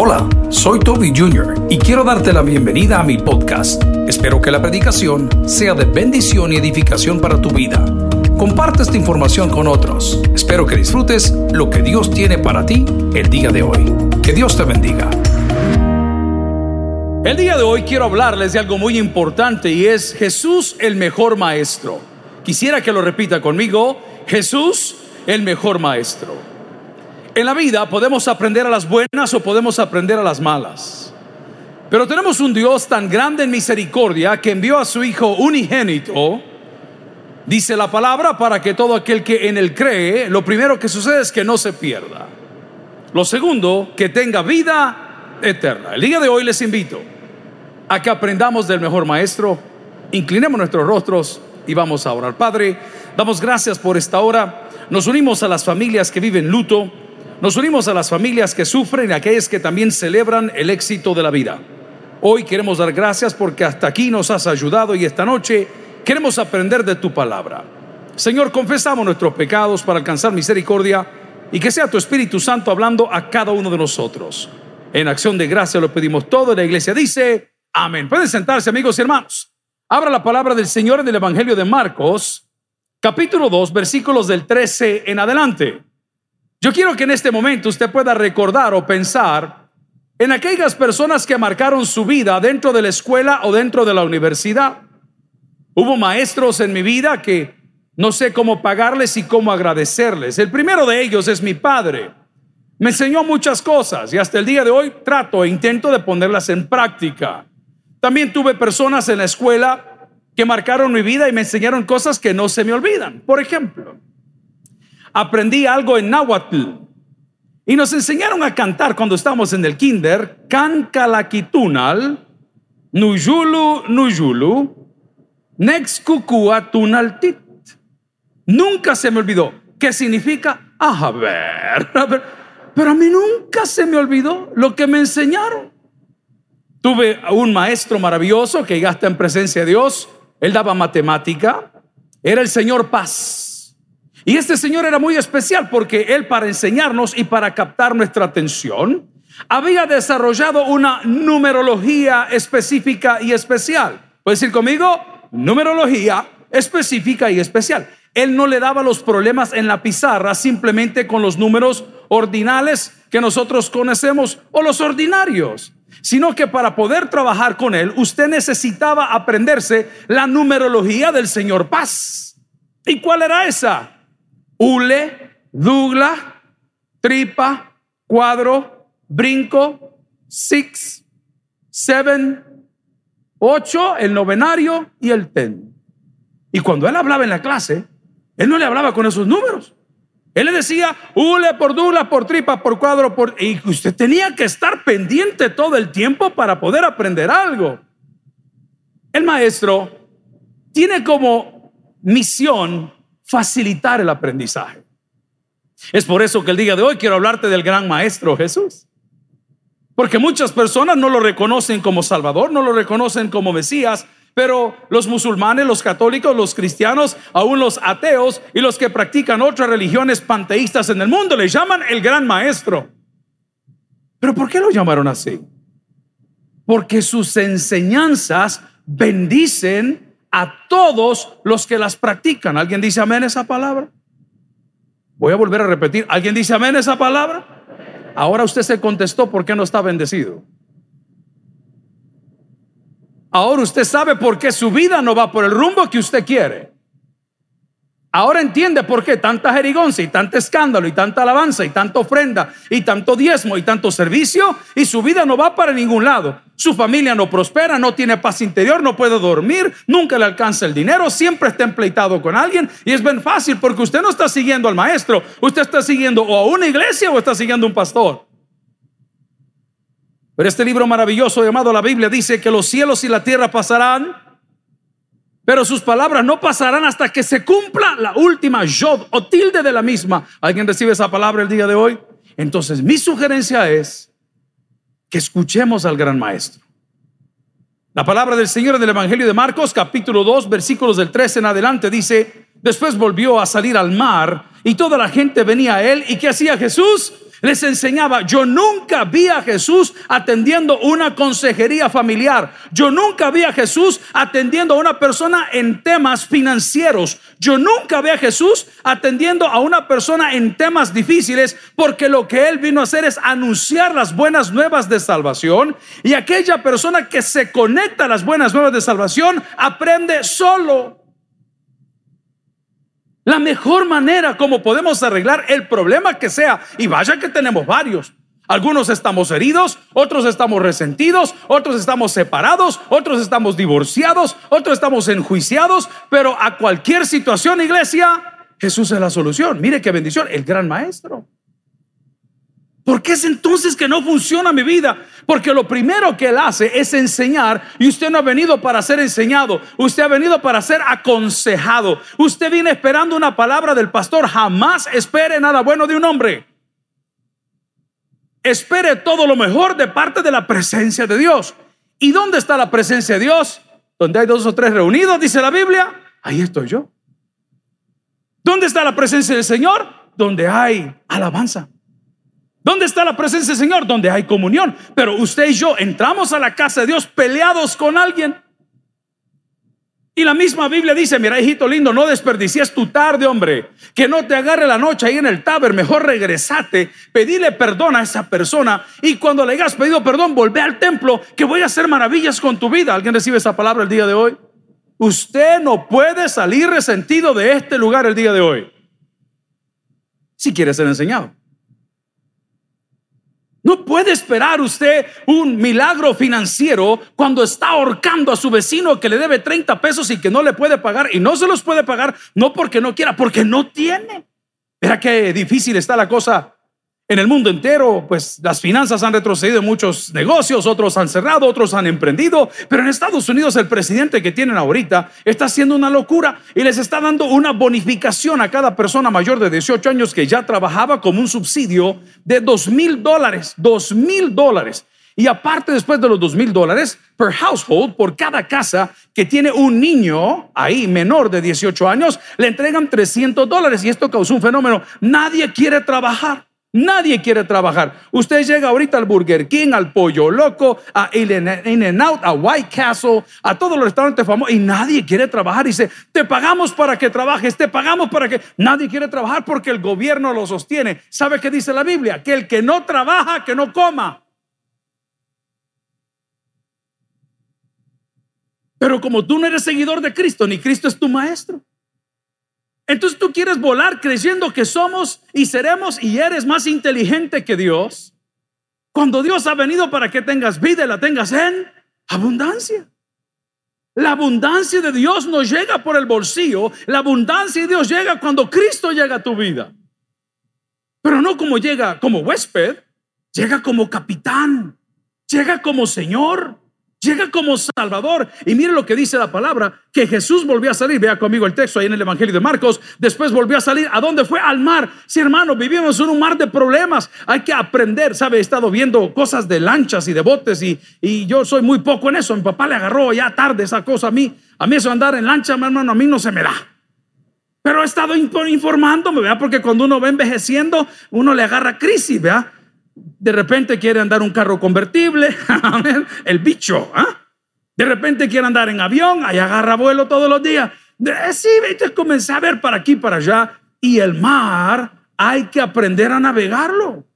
Hola, soy Toby Jr. y quiero darte la bienvenida a mi podcast. Espero que la predicación sea de bendición y edificación para tu vida. Comparte esta información con otros. Espero que disfrutes lo que Dios tiene para ti el día de hoy. Que Dios te bendiga. El día de hoy quiero hablarles de algo muy importante y es Jesús el mejor maestro. Quisiera que lo repita conmigo, Jesús el mejor maestro. En la vida podemos aprender a las buenas o podemos aprender a las malas. Pero tenemos un Dios tan grande en misericordia que envió a su Hijo unigénito, dice la palabra, para que todo aquel que en él cree, lo primero que sucede es que no se pierda. Lo segundo, que tenga vida eterna. El día de hoy les invito a que aprendamos del mejor maestro, inclinemos nuestros rostros y vamos a orar. Padre, damos gracias por esta hora. Nos unimos a las familias que viven luto, nos unimos a las familias que sufren y a aquellas que también celebran el éxito de la vida. Hoy queremos dar gracias porque hasta aquí nos has ayudado y esta noche queremos aprender de tu palabra. Señor, confesamos nuestros pecados para alcanzar misericordia y que sea tu Espíritu Santo hablando a cada uno de nosotros. En acción de gracia lo pedimos todo. La iglesia dice, amén. Pueden sentarse amigos y hermanos. Abra la palabra del Señor en el Evangelio de Marcos, capítulo 2, versículos del 13 en adelante. Yo quiero que en este momento usted pueda recordar o pensar en aquellas personas que marcaron su vida dentro de la escuela o dentro de la universidad. Hubo maestros en mi vida que no sé cómo pagarles y cómo agradecerles. El primero de ellos es mi padre. Me enseñó muchas cosas y hasta el día de hoy trato e intento de ponerlas en práctica. También tuve personas en la escuela que marcaron mi vida y me enseñaron cosas que no se me olvidan. Por ejemplo, aprendí algo en náhuatl y nos enseñaron a cantar cuando estábamos en el kinder, Cancalaquitunal, Nuyulu, Nuyulu, Nexcucuatunaltit. Nunca se me olvidó. ¿Qué significa? A ver, a ver. Pero a mí nunca se me olvidó lo que me enseñaron. Tuve un maestro maravilloso que ya está en presencia de Dios. Él daba matemática. Era el señor Paz. Y este señor era muy especial porque él para enseñarnos y para captar nuestra atención había desarrollado una numerología específica y especial. ¿Puedes decir conmigo? Numerología específica y especial. Él no le daba los problemas en la pizarra simplemente con los números ordinales que nosotros conocemos o los ordinarios sino que para poder trabajar con él, usted necesitaba aprenderse la numerología del Señor Paz. ¿Y cuál era esa? Hule, dugla, tripa, cuadro, brinco, six, seven, ocho, el novenario y el ten. Y cuando él hablaba en la clase, él no le hablaba con esos números. Él le decía, hule por dula, por tripa, por cuadro, por... Y usted tenía que estar pendiente todo el tiempo para poder aprender algo. El maestro tiene como misión facilitar el aprendizaje. Es por eso que el día de hoy quiero hablarte del gran maestro Jesús. Porque muchas personas no lo reconocen como Salvador, no lo reconocen como Mesías, pero los musulmanes, los católicos, los cristianos, aún los ateos y los que practican otras religiones panteístas en el mundo le llaman el gran maestro. ¿Pero por qué lo llamaron así? Porque sus enseñanzas bendicen a todos los que las practican. ¿Alguien dice amén esa palabra? Voy a volver a repetir. ¿Alguien dice amén esa palabra? Ahora usted se contestó por qué no está bendecido. Ahora usted sabe por qué su vida no va por el rumbo que usted quiere. Ahora entiende por qué tanta jerigonza y tanto escándalo y tanta alabanza y tanta ofrenda y tanto diezmo y tanto servicio y su vida no va para ningún lado. Su familia no prospera, no tiene paz interior, no puede dormir, nunca le alcanza el dinero, siempre está empleitado con alguien y es bien fácil porque usted no está siguiendo al maestro, usted está siguiendo o a una iglesia o está siguiendo a un pastor. Pero este libro maravilloso llamado la Biblia dice que los cielos y la tierra pasarán, pero sus palabras no pasarán hasta que se cumpla la última yod o tilde de la misma. ¿Alguien recibe esa palabra el día de hoy? Entonces mi sugerencia es que escuchemos al gran maestro. La palabra del Señor en el Evangelio de Marcos, capítulo 2, versículos del 13 en adelante, dice, después volvió a salir al mar y toda la gente venía a él. ¿Y qué hacía Jesús? Les enseñaba, yo nunca vi a Jesús atendiendo una consejería familiar. Yo nunca vi a Jesús atendiendo a una persona en temas financieros. Yo nunca vi a Jesús atendiendo a una persona en temas difíciles porque lo que él vino a hacer es anunciar las buenas nuevas de salvación y aquella persona que se conecta a las buenas nuevas de salvación aprende solo. La mejor manera como podemos arreglar el problema que sea, y vaya que tenemos varios. Algunos estamos heridos, otros estamos resentidos, otros estamos separados, otros estamos divorciados, otros estamos enjuiciados, pero a cualquier situación, iglesia, Jesús es la solución. Mire qué bendición, el gran maestro. ¿Por qué es entonces que no funciona mi vida? Porque lo primero que Él hace es enseñar y usted no ha venido para ser enseñado, usted ha venido para ser aconsejado. Usted viene esperando una palabra del pastor, jamás espere nada bueno de un hombre. Espere todo lo mejor de parte de la presencia de Dios. ¿Y dónde está la presencia de Dios? Donde hay dos o tres reunidos, dice la Biblia, ahí estoy yo. ¿Dónde está la presencia del Señor? Donde hay alabanza. ¿Dónde está la presencia del Señor? Donde hay comunión. Pero usted y yo entramos a la casa de Dios peleados con alguien. Y la misma Biblia dice, mira hijito lindo, no desperdicies tu tarde, hombre. Que no te agarre la noche ahí en el taber. Mejor regresate, pedile perdón a esa persona. Y cuando le hayas pedido perdón, volvé al templo, que voy a hacer maravillas con tu vida. ¿Alguien recibe esa palabra el día de hoy? Usted no puede salir resentido de este lugar el día de hoy. Si quiere ser enseñado. No puede esperar usted un milagro financiero cuando está ahorcando a su vecino que le debe 30 pesos y que no le puede pagar y no se los puede pagar, no porque no quiera, porque no tiene. Mira qué difícil está la cosa en el mundo entero, pues las finanzas han retrocedido en muchos negocios, otros han cerrado, otros han emprendido, pero en Estados Unidos el presidente que tienen ahorita está haciendo una locura y les está dando una bonificación a cada persona mayor de 18 años que ya trabajaba como un subsidio de dos mil dólares, dos mil dólares. Y aparte, después de los dos mil dólares per household, por cada casa que tiene un niño ahí menor de 18 años, le entregan 300 dólares. Y esto causó un fenómeno. Nadie quiere trabajar. Nadie quiere trabajar. Usted llega ahorita al Burger King, al Pollo Loco, a In and Out, a White Castle, a todos los restaurantes famosos y nadie quiere trabajar. Dice, te pagamos para que trabajes, te pagamos para que... Nadie quiere trabajar porque el gobierno lo sostiene. ¿Sabe qué dice la Biblia? Que el que no trabaja, que no coma. Pero como tú no eres seguidor de Cristo, ni Cristo es tu maestro. Entonces tú quieres volar creyendo que somos y seremos y eres más inteligente que Dios. Cuando Dios ha venido para que tengas vida y la tengas en abundancia. La abundancia de Dios no llega por el bolsillo, la abundancia de Dios llega cuando Cristo llega a tu vida. Pero no como llega como huésped, llega como capitán, llega como Señor. Llega como Salvador. Y mire lo que dice la palabra, que Jesús volvió a salir. Vea conmigo el texto ahí en el Evangelio de Marcos. Después volvió a salir. ¿A dónde fue? Al mar. Sí, hermano, vivimos en un mar de problemas. Hay que aprender. Sabe, he estado viendo cosas de lanchas y de botes y, y yo soy muy poco en eso. Mi papá le agarró ya tarde esa cosa a mí. A mí eso andar en lancha, hermano, a mí no se me da. Pero he estado informándome, vea, porque cuando uno va envejeciendo, uno le agarra crisis, vea de repente quiere andar un carro convertible, el bicho, ¿ah? De repente quiere andar en avión, ahí agarra vuelo todos los días. Sí, entonces comencé a ver para aquí, para allá. Y el mar hay que aprender a navegarlo.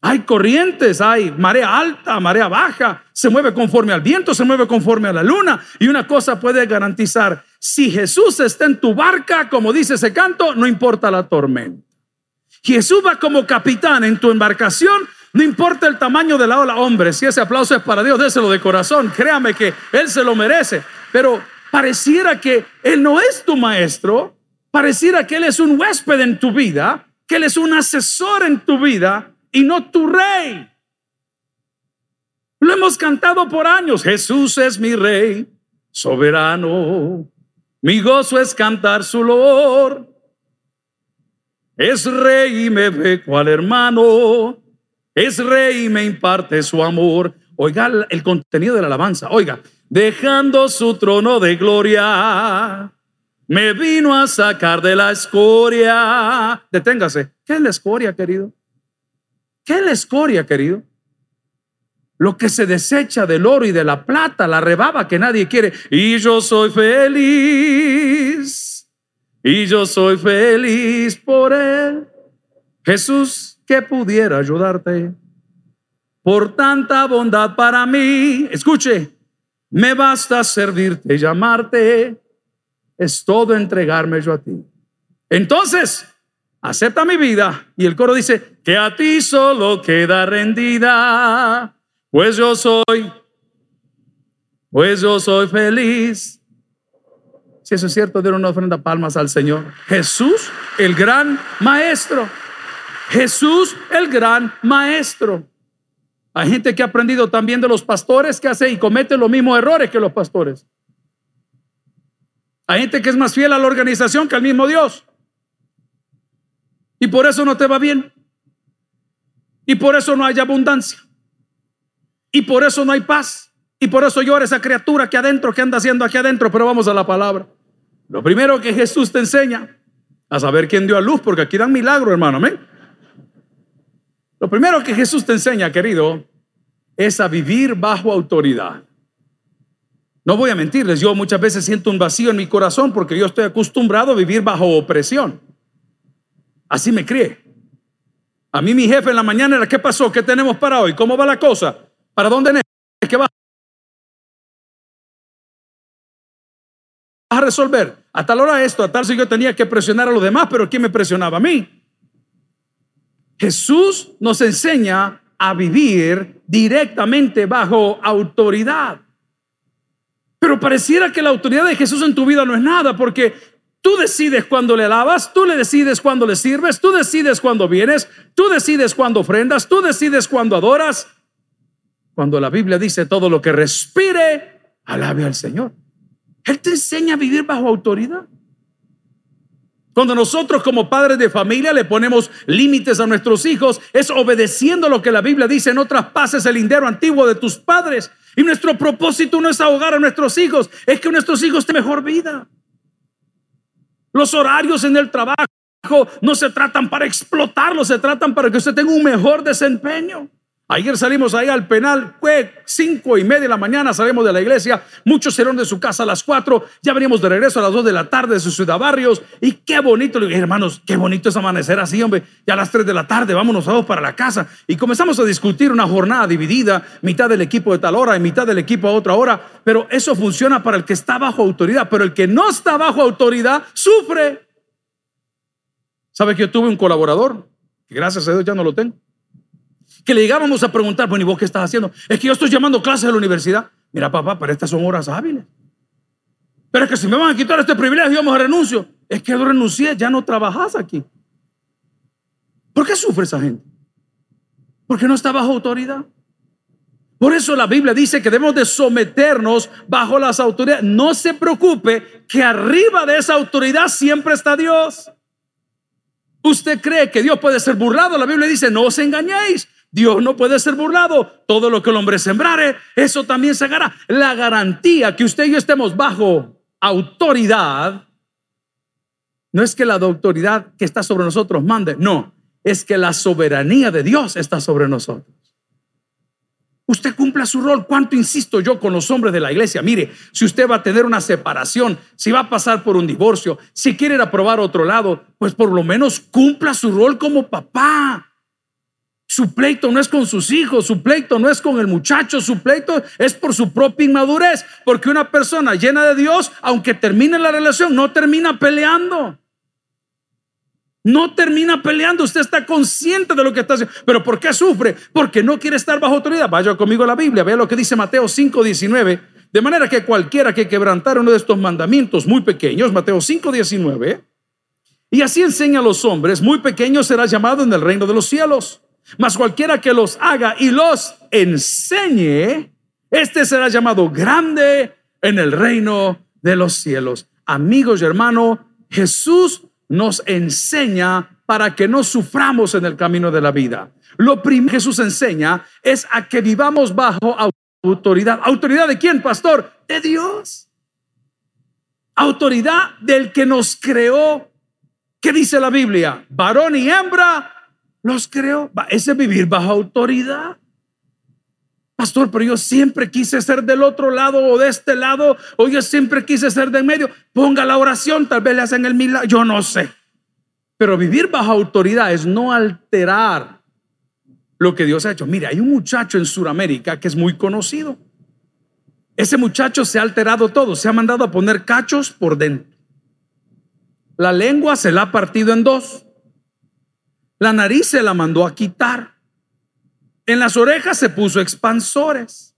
Hay corrientes, hay marea alta, marea baja, se mueve conforme al viento, se mueve conforme a la luna. Y una cosa puede garantizar, si Jesús está en tu barca, como dice ese canto, no importa la tormenta. Jesús va como capitán en tu embarcación, no importa el tamaño de la ola, hombre, si ese aplauso es para Dios, déselo de corazón, créame que Él se lo merece, pero pareciera que Él no es tu maestro, pareciera que Él es un huésped en tu vida, que Él es un asesor en tu vida y no tu rey. Lo hemos cantado por años, Jesús es mi rey, soberano, mi gozo es cantar su loor. Es rey y me ve cual hermano. Es rey y me imparte su amor. Oiga el contenido de la alabanza. Oiga, dejando su trono de gloria. me vino a sacar de la escoria. Deténgase. ¿Qué es la escoria, querido? ¿Qué es la escoria, querido? Lo que se desecha del oro y de la plata, la rebaba que nadie quiere. Y yo soy feliz. Y yo soy feliz por él. Jesús, que pudiera ayudarte. Por tanta bondad para mí. Escuche, me basta servirte y llamarte. Es todo entregarme yo a ti. Entonces, acepta mi vida. Y el coro dice, que a ti solo queda rendida. Pues yo soy, pues yo soy feliz. Si eso es cierto, den una ofrenda palmas al Señor. Jesús, el gran maestro. Jesús, el gran maestro. Hay gente que ha aprendido también de los pastores que hace y comete los mismos errores que los pastores. Hay gente que es más fiel a la organización que al mismo Dios. Y por eso no te va bien. Y por eso no hay abundancia. Y por eso no hay paz. Y por eso llora esa criatura que adentro, que anda haciendo aquí adentro. Pero vamos a la palabra. Lo primero que Jesús te enseña a saber quién dio a luz, porque aquí dan milagro, hermano. Amén. Lo primero que Jesús te enseña, querido, es a vivir bajo autoridad. No voy a mentirles, yo muchas veces siento un vacío en mi corazón porque yo estoy acostumbrado a vivir bajo opresión. Así me crié. A mí mi jefe en la mañana era, ¿qué pasó? ¿Qué tenemos para hoy? ¿Cómo va la cosa? ¿Para dónde es que va a resolver? A tal hora esto, a tal si yo tenía que presionar a los demás, pero ¿quién me presionaba a mí? Jesús nos enseña a vivir directamente bajo autoridad. Pero pareciera que la autoridad de Jesús en tu vida no es nada, porque tú decides cuando le alabas, tú le decides cuando le sirves, tú decides cuando vienes, tú decides cuando ofrendas, tú decides cuando adoras. Cuando la Biblia dice todo lo que respire, alabe al Señor. Él te enseña a vivir bajo autoridad. Cuando nosotros como padres de familia le ponemos límites a nuestros hijos, es obedeciendo lo que la Biblia dice, no traspases el lindero antiguo de tus padres. Y nuestro propósito no es ahogar a nuestros hijos, es que nuestros hijos tengan mejor vida. Los horarios en el trabajo no se tratan para explotarlos, se tratan para que usted tenga un mejor desempeño. Ayer salimos ahí al penal, fue cinco y media de la mañana, salimos de la iglesia, muchos salieron de su casa a las cuatro, ya veníamos de regreso a las dos de la tarde de su ciudad barrios, y qué bonito, hermanos, qué bonito es amanecer así, hombre, ya a las tres de la tarde, vámonos todos para la casa, y comenzamos a discutir una jornada dividida, mitad del equipo de tal hora y mitad del equipo a otra hora, pero eso funciona para el que está bajo autoridad, pero el que no está bajo autoridad sufre. ¿Sabe que yo tuve un colaborador? Gracias a Dios ya no lo tengo que le llegábamos a preguntar, bueno, ¿y vos qué estás haciendo? Es que yo estoy llamando clases de la universidad. Mira, papá, pero estas son horas hábiles. Pero es que si me van a quitar este privilegio, yo me renuncio. Es que yo renuncié, ya no trabajas aquí. ¿Por qué sufre esa gente? Porque no está bajo autoridad. Por eso la Biblia dice que debemos de someternos bajo las autoridades. No se preocupe que arriba de esa autoridad siempre está Dios. Usted cree que Dios puede ser burlado. La Biblia dice, no os engañéis. Dios no puede ser burlado. Todo lo que el hombre sembrare, eso también se hará. La garantía que usted y yo estemos bajo autoridad no es que la autoridad que está sobre nosotros mande, no, es que la soberanía de Dios está sobre nosotros. Usted cumpla su rol. ¿Cuánto insisto yo con los hombres de la iglesia? Mire, si usted va a tener una separación, si va a pasar por un divorcio, si quiere ir a probar otro lado, pues por lo menos cumpla su rol como papá. Su pleito no es con sus hijos, su pleito no es con el muchacho, su pleito es por su propia inmadurez, porque una persona llena de Dios, aunque termine la relación, no termina peleando. No termina peleando, usted está consciente de lo que está haciendo. Pero ¿por qué sufre? Porque no quiere estar bajo autoridad. Vaya conmigo a la Biblia, vea lo que dice Mateo 5, 19. De manera que cualquiera que quebrantara uno de estos mandamientos muy pequeños, Mateo 5, 19, y así enseña a los hombres, muy pequeño será llamado en el reino de los cielos. Mas cualquiera que los haga y los enseñe, este será llamado grande en el reino de los cielos. Amigos y hermanos, Jesús nos enseña para que no suframos en el camino de la vida. Lo primero que Jesús enseña es a que vivamos bajo autoridad. ¿Autoridad de quién, pastor? De Dios. autoridad del que nos creó. ¿Qué dice la Biblia? Varón y hembra los creó. Ese vivir bajo autoridad. Pastor, pero yo siempre quise ser del otro lado o de este lado, o yo siempre quise ser de en medio. Ponga la oración, tal vez le hacen el milagro, yo no sé. Pero vivir bajo autoridad es no alterar lo que Dios ha hecho. Mire, hay un muchacho en Sudamérica que es muy conocido. Ese muchacho se ha alterado todo, se ha mandado a poner cachos por dentro. La lengua se la ha partido en dos. La nariz se la mandó a quitar. En las orejas se puso expansores.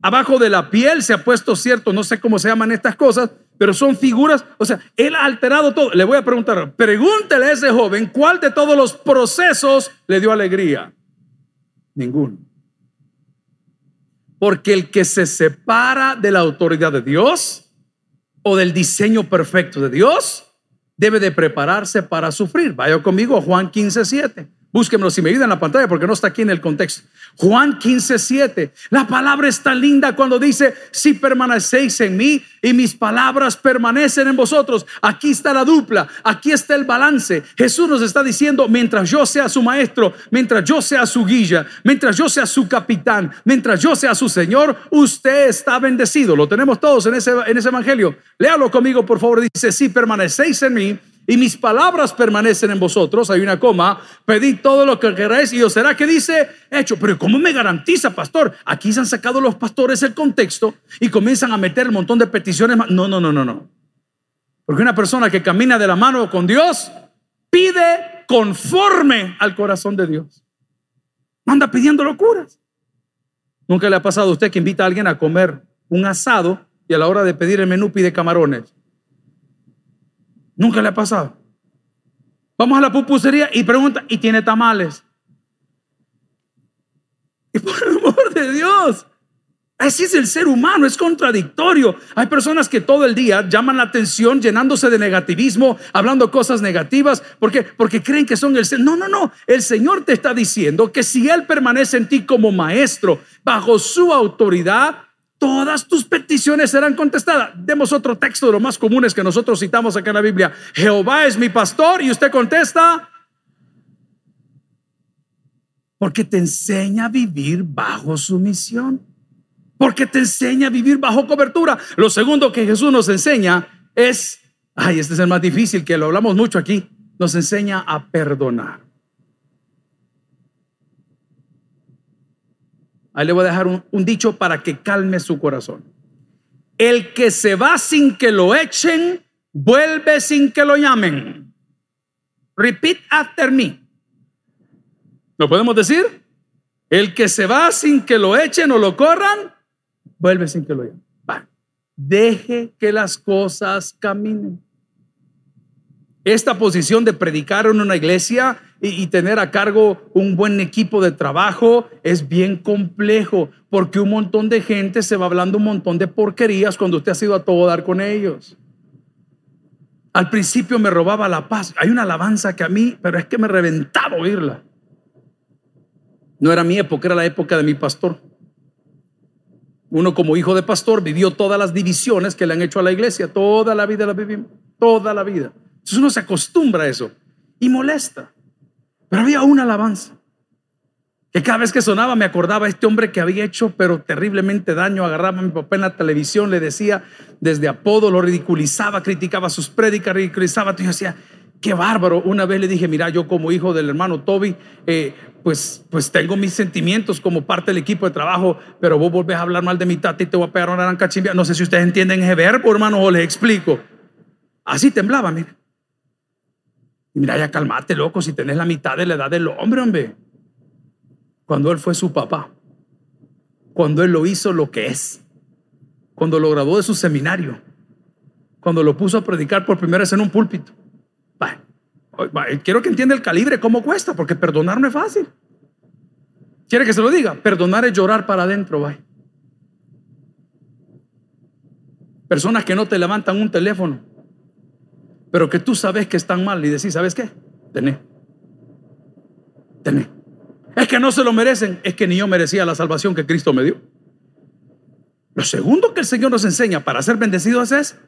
Abajo de la piel se ha puesto cierto, no sé cómo se llaman estas cosas, pero son figuras. O sea, él ha alterado todo. Le voy a preguntar, pregúntele a ese joven cuál de todos los procesos le dio alegría. Ninguno. Porque el que se separa de la autoridad de Dios o del diseño perfecto de Dios, debe de prepararse para sufrir. Vaya conmigo Juan 15, 7. Búsquenlo si me ayuda en la pantalla porque no está aquí en el contexto. Juan 15, 7. La palabra está linda cuando dice, si permanecéis en mí y mis palabras permanecen en vosotros. Aquí está la dupla, aquí está el balance. Jesús nos está diciendo, mientras yo sea su maestro, mientras yo sea su guía, mientras yo sea su capitán, mientras yo sea su Señor, usted está bendecido. Lo tenemos todos en ese, en ese evangelio. Léalo conmigo, por favor. Dice, si permanecéis en mí y mis palabras permanecen en vosotros, hay una coma, pedid todo lo que queráis y os será que dice hecho. Pero ¿cómo me garantiza, pastor? Aquí se han sacado los pastores el contexto y comienzan a meter un montón de peticiones. No, no, no, no, no. Porque una persona que camina de la mano con Dios pide conforme al corazón de Dios. Anda pidiendo locuras. Nunca le ha pasado a usted que invita a alguien a comer un asado y a la hora de pedir el menú pide camarones. Nunca le ha pasado. Vamos a la pupusería y pregunta, ¿y tiene tamales? Y por el amor de Dios, así es el ser humano, es contradictorio. Hay personas que todo el día llaman la atención llenándose de negativismo, hablando cosas negativas, porque porque creen que son el ser. No, no, no. El Señor te está diciendo que si él permanece en ti como maestro, bajo su autoridad, todas tus peticiones serán contestadas. Demos otro texto de los más comunes que nosotros citamos acá en la Biblia. Jehová es mi pastor y usted contesta. Porque te enseña a vivir bajo sumisión. Porque te enseña a vivir bajo cobertura. Lo segundo que Jesús nos enseña es, ay, este es el más difícil, que lo hablamos mucho aquí, nos enseña a perdonar. Ahí le voy a dejar un, dicho para que calme su corazón. El que se va sin que lo echen, vuelve sin que lo llamen. Repeat after me. ¿Lo podemos decir? El que se va sin que lo echen o lo corran, vuelve sin que lo llamen. Deje que las cosas caminen. Esta posición de predicar en una iglesia y, tener a cargo un buen equipo de trabajo es bien complejo porque un montón de gente se va hablando un montón de porquerías cuando usted ha sido a todo dar con ellos. Al principio me robaba la paz. Hay una alabanza que a mí, pero es que me reventaba oírla. No era mi época, era la época de mi pastor. Uno como hijo de pastor vivió todas las divisiones que le han hecho a la iglesia. Toda la vida la vivimos. Toda la vida. Entonces uno se acostumbra a eso y molesta. Pero había una alabanza que cada vez que sonaba me acordaba este hombre que había hecho pero terriblemente daño, agarraba a mi papá en la televisión, le decía desde apodo, lo ridiculizaba, criticaba sus prédicas, ridiculizaba, yo decía, qué bárbaro. Una vez le dije, mira, yo como hijo del hermano Toby, eh, pues, pues tengo mis sentimientos como parte del equipo de trabajo, pero vos volvés a hablar mal de mi tata y te voy a pegar una gran cachimbia. No sé si ustedes entienden ese hermano, o les explico. Así temblaba, mire. Y mira, ya calmate, loco, si tenés la mitad de la edad del hombre, hombre. Cuando él fue su papá, cuando él lo hizo lo que es, cuando lo graduó de su seminario, cuando lo puso a predicar por primera vez en un púlpito. quiero que entienda el calibre, cómo cuesta, porque perdonar no es fácil. ¿Quiere que se lo diga? Perdonar es llorar para adentro, vaya. Personas que no te levantan un teléfono pero que tú sabes que están mal y decís, ¿sabes qué? Tené. Tené. Es que no se lo merecen, es que ni yo merecía la salvación que Cristo me dio. Lo segundo que el Señor nos enseña para ser bendecidos es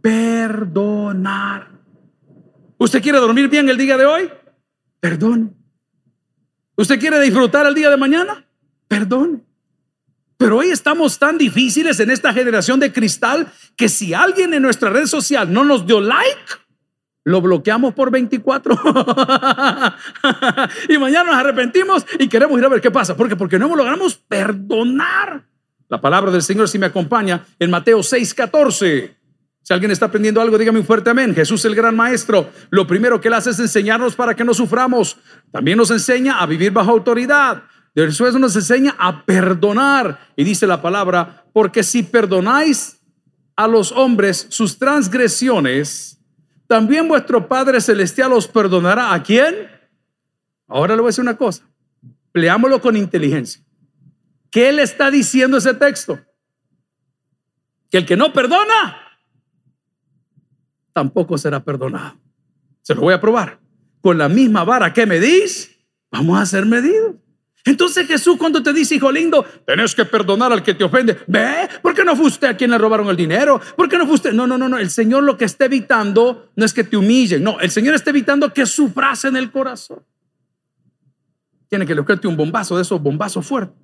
perdonar. ¿Usted quiere dormir bien el día de hoy? Perdone. ¿Usted quiere disfrutar el día de mañana? Perdone. Pero hoy estamos tan difíciles en esta generación de cristal que si alguien en nuestra red social no nos dio like, lo bloqueamos por 24. y mañana nos arrepentimos y queremos ir a ver qué pasa. ¿Por qué? Porque no logramos perdonar. La palabra del Señor si me acompaña en Mateo 6:14. Si alguien está aprendiendo algo, dígame un fuerte amén. Jesús el gran maestro, lo primero que él hace es enseñarnos para que no suframos. También nos enseña a vivir bajo autoridad. Después nos enseña a perdonar. Y dice la palabra, porque si perdonáis a los hombres sus transgresiones, también vuestro Padre Celestial os perdonará. ¿A quién? Ahora le voy a decir una cosa. Leámoslo con inteligencia. ¿Qué le está diciendo ese texto? Que el que no perdona, tampoco será perdonado. Se lo voy a probar. Con la misma vara que medís, vamos a ser medidos. Entonces Jesús cuando te dice, hijo lindo, tenés que perdonar al que te ofende. Ve, ¿por qué no fue usted a quien le robaron el dinero? ¿Por qué no fue usted? No, no, no, no. El Señor lo que está evitando no es que te humillen. No, el Señor está evitando que sufras en el corazón. Tiene que le un bombazo de esos bombazos fuertes.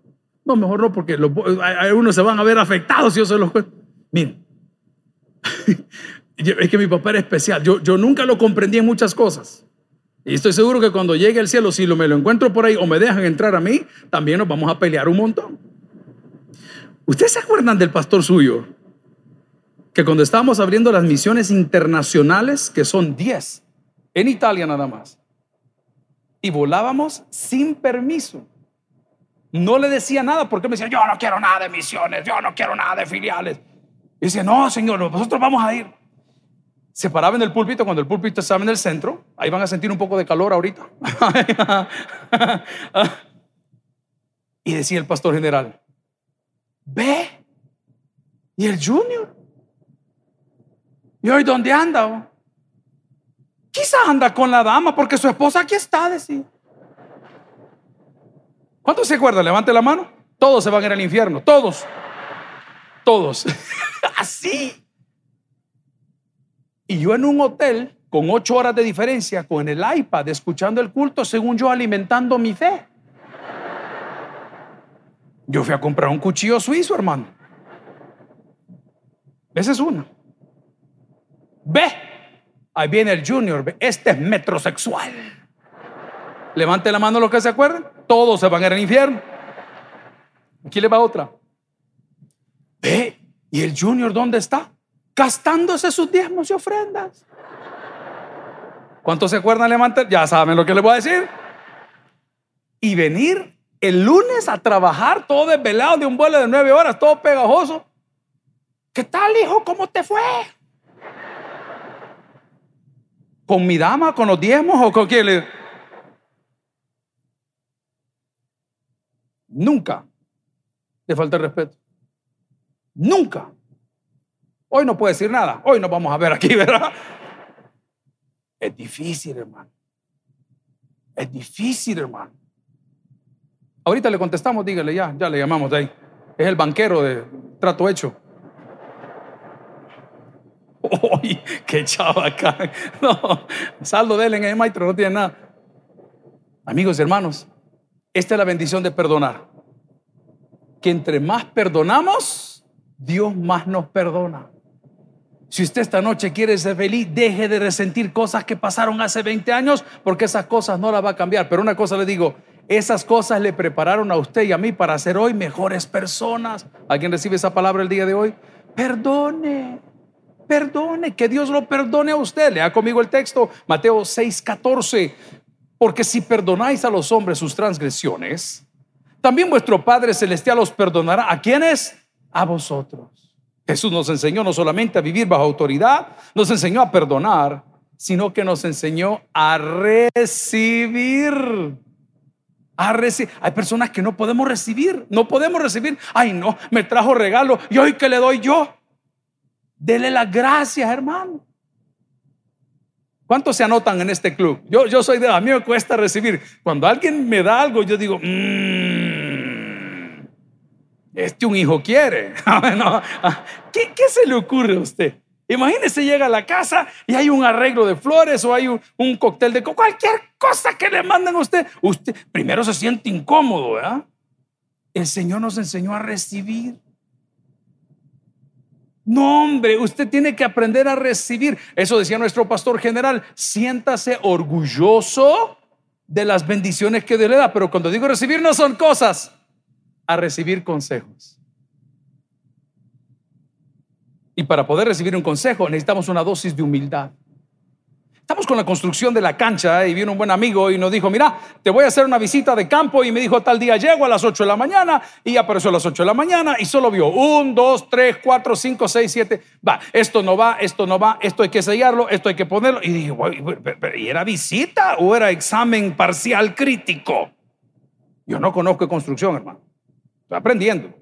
No, mejor no, porque algunos se van a ver afectados si yo se los cuento. Miren, es que mi papá era especial. Yo, yo nunca lo comprendí en muchas cosas. Y estoy seguro que cuando llegue al cielo, si lo, me lo encuentro por ahí o me dejan entrar a mí, también nos vamos a pelear un montón. ¿Ustedes se acuerdan del pastor suyo? Que cuando estábamos abriendo las misiones internacionales, que son 10, en Italia nada más, y volábamos sin permiso. No le decía nada porque me decía, yo no quiero nada de misiones, yo no quiero nada de filiales. Y decía, no, señor, nosotros vamos a ir se paraba en el púlpito, cuando el púlpito estaba en el centro, ahí van a sentir un poco de calor ahorita. y decía el pastor general, ve, ¿y el junior? ¿Y hoy dónde anda? Quizás anda con la dama porque su esposa aquí está, decía. ¿Cuántos se acuerdan? Levante la mano. Todos se van a ir al infierno, todos. Todos. Así. Y yo en un hotel con ocho horas de diferencia, con el iPad, escuchando el culto, según yo alimentando mi fe. Yo fui a comprar un cuchillo suizo, hermano. Esa es una. Ve, ahí viene el junior, este es metrosexual. Levante la mano los que se acuerden. Todos se van a ir al infierno. Aquí le va otra. Ve, ¿y el junior dónde está? Gastándose sus diezmos y ofrendas. ¿Cuántos se acuerdan levantar? Ya saben lo que les voy a decir. Y venir el lunes a trabajar todo desvelado de un vuelo de nueve horas, todo pegajoso. ¿Qué tal, hijo? ¿Cómo te fue? ¿Con mi dama, con los diezmos o con quién? Le... Nunca le falta el respeto. Nunca. Hoy no puede decir nada. Hoy nos vamos a ver aquí, ¿verdad? Es difícil, hermano. Es difícil, hermano. Ahorita le contestamos, dígale ya, ya le llamamos de ahí. Es el banquero de trato hecho. ¡Uy, qué acá! No, saldo de él en el maestro, no tiene nada. Amigos y hermanos, esta es la bendición de perdonar. Que entre más perdonamos, Dios más nos perdona. Si usted esta noche quiere ser feliz, deje de resentir cosas que pasaron hace 20 años, porque esas cosas no las va a cambiar. Pero una cosa le digo, esas cosas le prepararon a usted y a mí para ser hoy mejores personas. ¿Alguien recibe esa palabra el día de hoy? Perdone, perdone, que Dios lo perdone a usted. Lea conmigo el texto, Mateo 6, 14. Porque si perdonáis a los hombres sus transgresiones, también vuestro Padre Celestial os perdonará. ¿A quiénes? A vosotros. Jesús nos enseñó no solamente a vivir bajo autoridad, nos enseñó a perdonar, sino que nos enseñó a recibir. Hay personas que no podemos recibir, no podemos recibir. Ay, no, me trajo regalo y hoy que le doy yo. Dele las gracias, hermano. ¿Cuántos se anotan en este club? Yo, yo soy de, a mí me cuesta recibir. Cuando alguien me da algo, yo digo, mmm este un hijo quiere. Ah, ¿Qué, se le ocurre a usted? Imagínese, llega a la casa y hay un arreglo de flores o hay un, un cóctel de cualquier cosa que le manden a usted. Usted primero se siente incómodo, ¿verdad? El Señor nos enseñó a recibir. No, hombre, usted tiene que aprender a recibir. Eso decía nuestro pastor general. Siéntase orgulloso de las bendiciones que Dios le da. Pero cuando digo recibir, no son cosas, a recibir consejos. Y para poder recibir un consejo necesitamos una dosis de humildad. Estamos con la construcción de la cancha y vino un buen amigo y nos dijo, mira, te voy a hacer una visita de campo y me dijo tal día llego a las 8 de la mañana y apareció a las 8 de la mañana y solo vio 1, 2, 3, 4, 5, 6, 7, va, esto no va, esto no va, esto hay que sellarlo, esto hay que ponerlo. Y dije, ¿y era visita o era examen parcial crítico? Yo no conozco construcción, hermano. Estoy aprendiendo.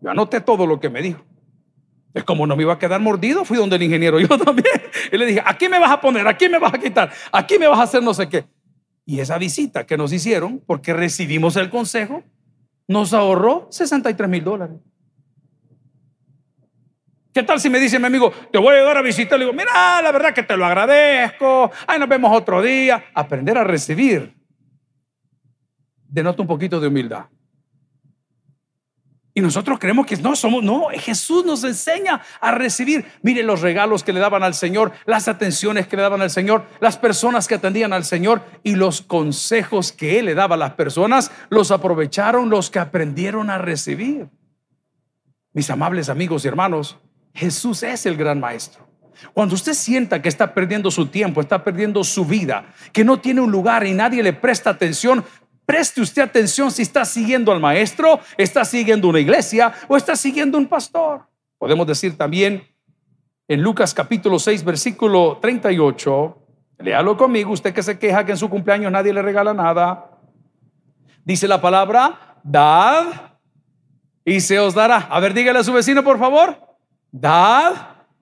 Yo anoté todo lo que me dijo. Es como no me iba a quedar mordido, fui donde el ingeniero, yo también. Y le dije, aquí me vas a poner, aquí me vas a quitar, aquí me vas a hacer no sé qué. Y esa visita que nos hicieron, porque recibimos el consejo, nos ahorró 63 mil dólares. ¿Qué tal si me dice mi amigo, te voy a llegar a visitar? Le digo, mira, la verdad que te lo agradezco. Ay, nos vemos otro día. Aprender a recibir denota un poquito de humildad. Y nosotros creemos que no somos, no, Jesús nos enseña a recibir. Mire los regalos que le daban al Señor, las atenciones que le daban al Señor, las personas que atendían al Señor y los consejos que Él le daba a las personas, los aprovecharon los que aprendieron a recibir. Mis amables amigos y hermanos, Jesús es el gran maestro. Cuando usted sienta que está perdiendo su tiempo, está perdiendo su vida, que no tiene un lugar y nadie le presta atención, Preste usted atención si está siguiendo al maestro, está siguiendo una iglesia o está siguiendo un pastor. Podemos decir también en Lucas capítulo 6, versículo 38, léalo conmigo, usted que se queja que en su cumpleaños nadie le regala nada. Dice la palabra, dad y se os dará. A ver, dígale a su vecino, por favor. Dad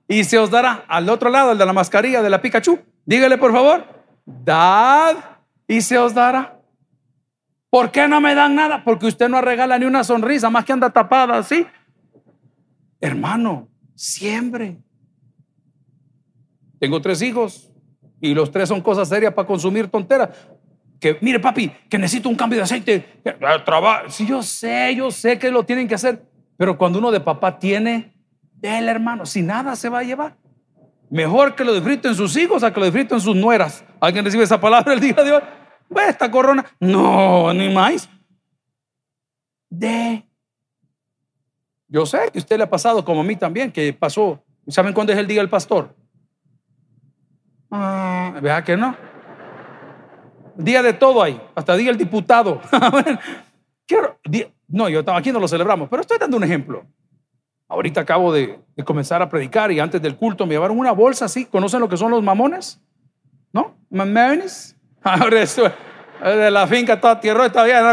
y se os dará. Al otro lado, el de la mascarilla de la Pikachu. Dígale, por favor. Dad y se os dará. ¿Por qué no me dan nada? Porque usted no regala ni una sonrisa, más que anda tapada así. Hermano, siempre. Tengo tres hijos y los tres son cosas serias para consumir tonteras. Que mire, papi, que necesito un cambio de aceite. Si yo sé, yo sé que lo tienen que hacer, pero cuando uno de papá tiene, el hermano, si nada se va a llevar. Mejor que lo disfruten sus hijos a que lo disfruten sus nueras. ¿Alguien recibe esa palabra el día de hoy? Esta corona. No, ni más. De. Yo sé que usted le ha pasado como a mí también, que pasó. ¿Saben cuándo es el día del pastor? Ah, vea que no. Día de todo ahí, hasta día del diputado. Quiero, no, yo aquí no lo celebramos, pero estoy dando un ejemplo. Ahorita acabo de, comenzar a predicar y antes del culto me llevaron una bolsa así. ¿Conocen lo que son los mamones? ¿No? Mamones. Ahora esto, de la finca toda tierra está bien,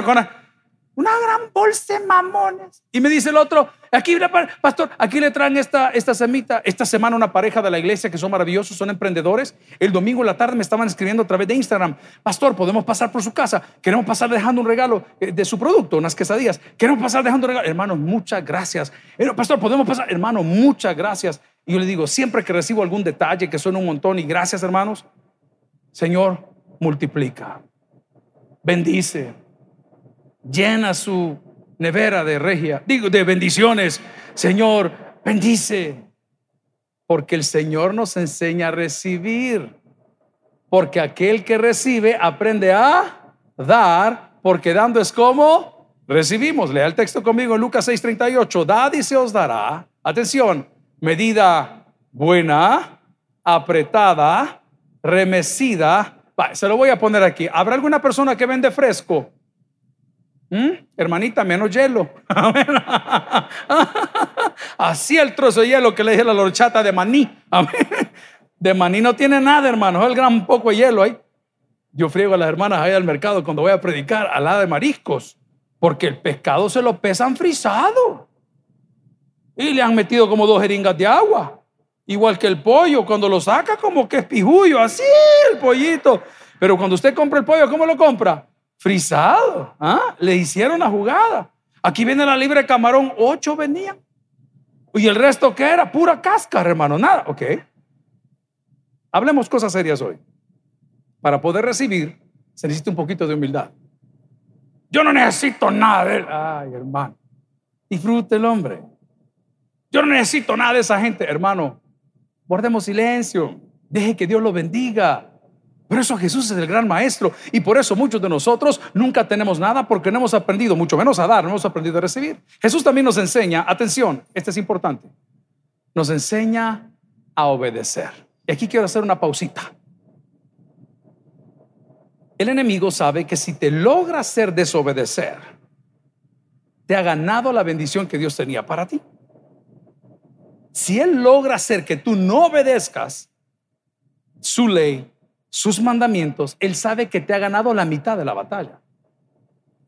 una gran bolsa de mamones. Y me dice el otro, aquí, pastor, aquí le traen esta, esta semita. Esta semana una pareja de la iglesia que son maravillosos, son emprendedores. El domingo en la tarde me estaban escribiendo a través de Instagram, pastor, podemos pasar por su casa. Queremos pasar dejando un regalo eh, de su producto, unas quesadillas. Queremos pasar dejando un regalo. Hermano, muchas gracias. Pastor, podemos pasar. Hermano, muchas gracias. Y yo le digo, siempre que recibo algún detalle que suena un montón y gracias, hermanos, Señor, multiplica, bendice, llena su nevera de regia, digo, de bendiciones. Señor, bendice, porque el Señor nos enseña a recibir, porque aquel que recibe aprende a dar, porque dando es como recibimos. Lea el texto conmigo en Lucas 6:38, dad y se os dará. Atención, medida buena, apretada, remecida se lo voy a poner aquí. ¿Habrá alguna persona que vende fresco? ¿Mm? Hermanita, menos hielo. Así el trozo de hielo que le dije a la lorchata de maní. De maní no tiene nada, hermano. Es el gran poco de hielo ahí. Yo friego a las hermanas ahí al mercado cuando voy a predicar al lado de mariscos. Porque el pescado se lo pesan frisado. Y le han metido como dos jeringas de agua. Igual que el pollo, cuando lo saca como que es pijullo, así el pollito. Pero cuando usted compra el pollo, ¿cómo lo compra? Frisado. ¿ah? Le hicieron la jugada. Aquí viene la libre camarón, ocho venían. ¿Y el resto qué era? Pura cáscara, hermano, nada. Ok. Hablemos cosas serias hoy. Para poder recibir, se necesita un poquito de humildad. Yo no necesito nada de él. Ay, hermano. Disfrute el hombre. Yo no necesito nada de esa gente, hermano. Guardemos silencio. Deje que Dios lo bendiga. Pero eso Jesús es el gran maestro. Y por eso muchos de nosotros nunca tenemos nada porque no hemos aprendido, mucho menos a dar, no hemos aprendido a recibir. Jesús también nos enseña, atención, este es importante, nos enseña a obedecer. Y aquí quiero hacer una pausita. El enemigo sabe que si te logra hacer desobedecer, te ha ganado la bendición que Dios tenía para ti. Si Él logra hacer que tú no obedezcas su ley, sus mandamientos, Él sabe que te ha ganado la mitad de la batalla.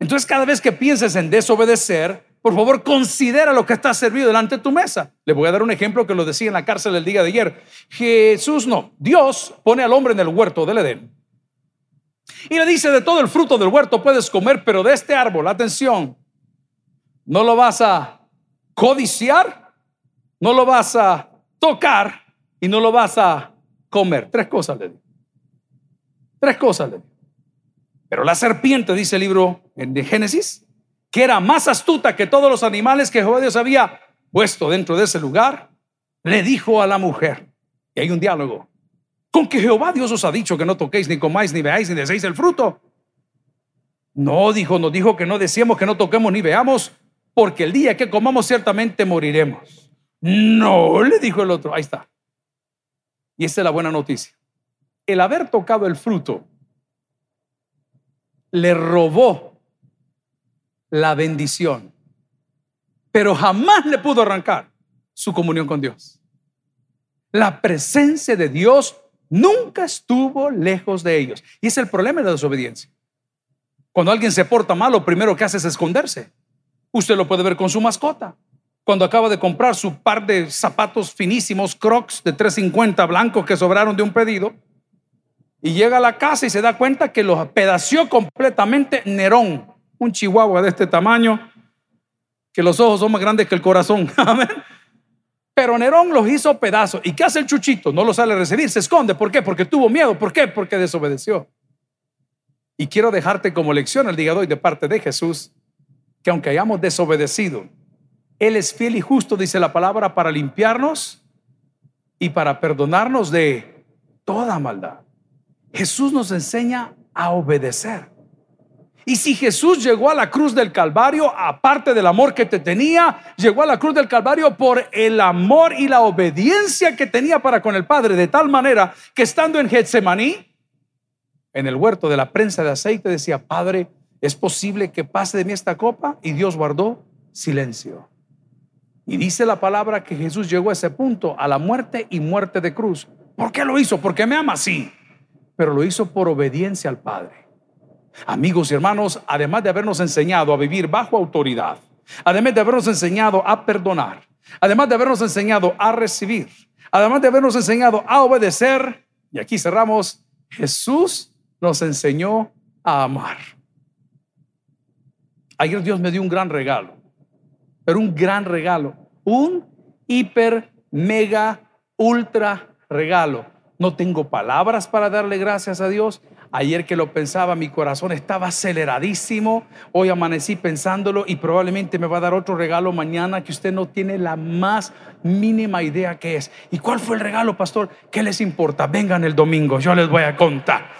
Entonces cada vez que pienses en desobedecer, por favor considera lo que está servido delante de tu mesa. Le voy a dar un ejemplo que lo decía en la cárcel el día de ayer. Jesús no, Dios pone al hombre en el huerto del Edén. Y le dice, de todo el fruto del huerto puedes comer, pero de este árbol, atención, no lo vas a codiciar, no lo vas a tocar y no lo vas a comer. Tres cosas le digo. Tres cosas le digo. Pero la serpiente, dice el libro de Génesis, que era más astuta que todos los animales que Jehová Dios había puesto dentro de ese lugar, le dijo a la mujer, y hay un diálogo, con que Jehová Dios os ha dicho que no toquéis, ni comáis, ni veáis, ni deseéis el fruto. No, dijo, nos dijo que no decíamos que no toquemos ni veamos, porque el día que comamos ciertamente moriremos. No, le dijo el otro, ahí está. Y esta es la buena noticia. El haber tocado el fruto le robó la bendición, pero jamás le pudo arrancar su comunión con Dios. La presencia de Dios nunca estuvo lejos de ellos. Y es el problema de la desobediencia. Cuando alguien se porta mal, lo primero que hace es esconderse. Usted lo puede ver con su mascota. Cuando acaba de comprar su par de zapatos finísimos Crocs de 350 blancos que sobraron de un pedido, y llega a la casa y se da cuenta que los pedació completamente Nerón, un chihuahua de este tamaño, que los ojos son más grandes que el corazón. Pero Nerón los hizo pedazos. ¿Y qué hace el chuchito? No lo sale a recibir, se esconde. ¿Por qué? Porque tuvo miedo. ¿Por qué? Porque desobedeció. Y quiero dejarte como lección el día de hoy de parte de Jesús que aunque hayamos desobedecido, Él es fiel y justo, dice la palabra, para limpiarnos y para perdonarnos de toda maldad. Jesús nos enseña a obedecer. Y si Jesús llegó a la cruz del Calvario, aparte del amor que te tenía, llegó a la cruz del Calvario por el amor y la obediencia que tenía para con el Padre, de tal manera que estando en Getsemaní, en el huerto de la prensa de aceite, decía, Padre, ¿es posible que pase de mí esta copa? Y Dios guardó silencio. Y dice la palabra que Jesús llegó a ese punto, a la muerte y muerte de cruz. ¿Por qué lo hizo? Porque me ama, sí, pero lo hizo por obediencia al Padre. Amigos y hermanos, además de habernos enseñado a vivir bajo autoridad, además de habernos enseñado a perdonar, además de habernos enseñado a recibir, además de habernos enseñado a obedecer, y aquí cerramos, Jesús nos enseñó a amar. Ayer Dios me dio un gran regalo, pero un gran regalo, un hiper, mega, ultra regalo. No tengo palabras para darle gracias a Dios. Ayer que lo pensaba, mi corazón estaba aceleradísimo. Hoy amanecí pensándolo y probablemente me va a dar otro regalo mañana que usted no tiene la más mínima idea que es. ¿Y cuál fue el regalo, pastor? ¿Qué les importa? Vengan el domingo, yo les voy a contar.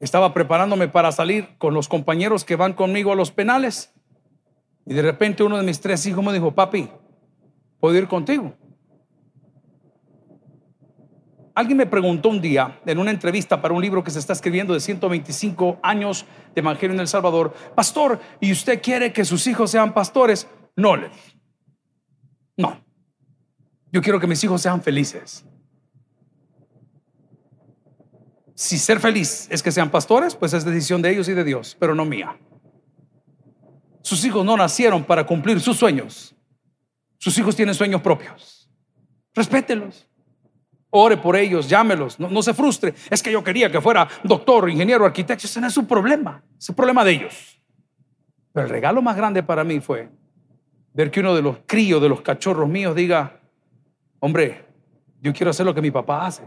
Estaba preparándome para salir con los compañeros que van conmigo a los penales. Y de repente uno de mis tres hijos me dijo, papi, ¿puedo ir contigo? Alguien me preguntó un día en una entrevista para un libro que se está escribiendo de 125 años de Evangelio en El Salvador, pastor, ¿y usted quiere que sus hijos sean pastores? No, le No. Yo quiero que mis hijos sean felices. Si ser feliz es que sean pastores, pues es decisión de ellos y de Dios, pero no mía. Sus hijos no nacieron para cumplir sus sueños. Sus hijos tienen sueños propios. Respételos. Ore por ellos, llámelos, no, se frustre. Es que yo quería que fuera doctor, ingeniero, arquitecto. Ese no es su problema, es el problema de ellos. Pero el regalo más grande para mí fue ver que uno de los críos, de los cachorros míos diga, hombre, yo quiero hacer lo que mi papá hace.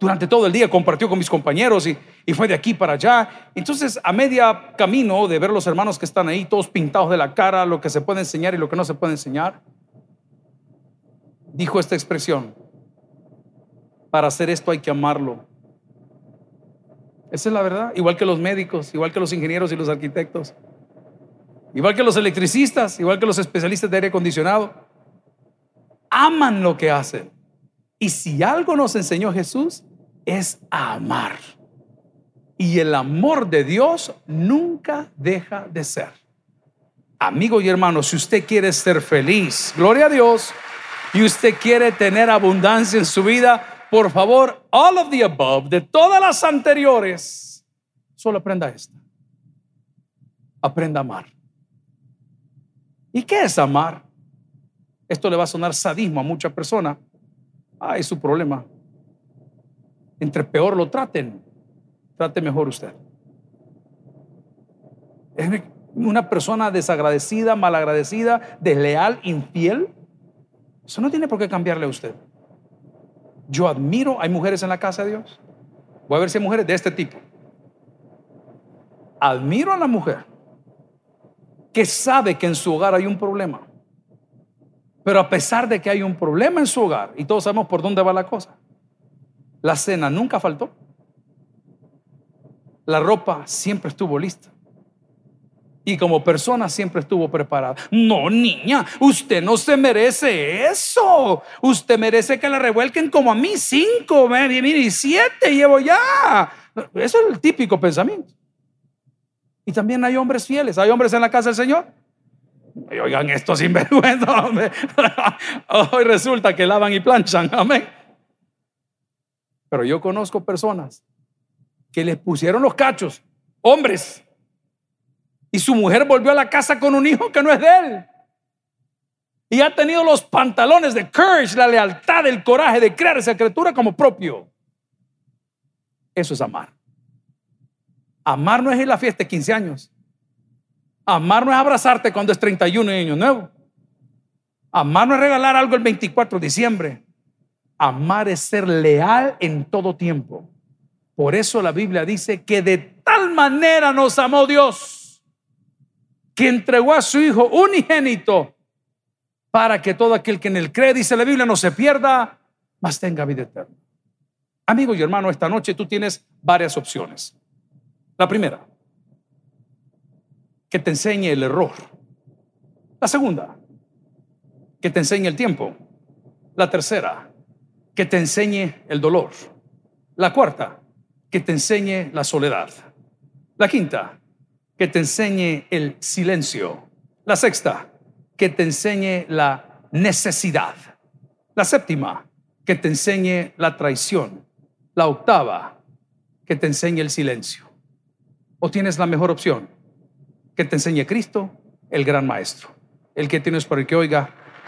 Durante todo el día compartió con mis compañeros y, fue de aquí para allá. Entonces, a media camino de ver los hermanos que están ahí, todos pintados de la cara, lo que se puede enseñar y lo que no se puede enseñar, dijo esta expresión, para hacer esto hay que amarlo. Esa es la verdad, igual que los médicos, igual que los ingenieros y los arquitectos, igual que los electricistas, igual que los especialistas de aire acondicionado, aman lo que hacen. Y si algo nos enseñó Jesús, es amar. Y el amor de Dios nunca deja de ser. Amigo y hermano, si usted quiere ser feliz, gloria a Dios, y usted quiere tener abundancia en su vida, por favor, all of the above, de todas las anteriores, solo aprenda esta. Aprenda a amar. ¿Y qué es amar? Esto le va a sonar sadismo a muchas personas. Ah, es su problema. Entre peor lo traten, trate mejor usted. Es una persona desagradecida, malagradecida, desleal, infiel. Eso no tiene por qué cambiarle a usted. Yo admiro, hay mujeres en la casa de Dios. Voy a ver si hay mujeres de este tipo. Admiro a la mujer que sabe que en su hogar hay un problema. Pero a pesar de que hay un problema en su hogar, y todos sabemos por dónde va la cosa, la cena nunca faltó. La ropa siempre estuvo lista. Y como persona siempre estuvo preparada. No, niña, usted no se merece eso. Usted merece que la revuelquen como a mí, cinco, mire, siete llevo ya. Eso es el típico pensamiento. Y también hay hombres fieles. ¿Hay hombres en la casa del Señor? oigan, esto sinvergüenza, hombre. Hoy resulta que lavan y planchan, amén. Pero yo conozco personas que les pusieron los cachos, hombres, y su mujer volvió a la casa con un hijo que no es de él. Y ha tenido los pantalones de courage, la lealtad, el coraje de crear esa criatura como propio. Eso es amar. Amar no es ir a la fiesta de 15 años. Amar no es abrazarte cuando es 31 y año nuevo. Amar no es regalar algo el 24 de diciembre. Amar es ser leal en todo tiempo. Por eso la Biblia dice que de tal manera nos amó Dios que entregó a su Hijo unigénito para que todo aquel que en él cree, dice la Biblia, no se pierda, mas tenga vida eterna. Amigo y hermano, esta noche tú tienes varias opciones. La primera, que te enseñe el error. La segunda, que te enseñe el tiempo. La tercera, que te enseñe el dolor. La cuarta, que te enseñe la soledad. La quinta, que te enseñe el silencio. La sexta, que te enseñe la necesidad. La séptima, que te enseñe la traición. La octava, que te enseñe el silencio. ¿O tienes la mejor opción? que te enseñe Cristo, el gran maestro. El que tienes por el que oiga,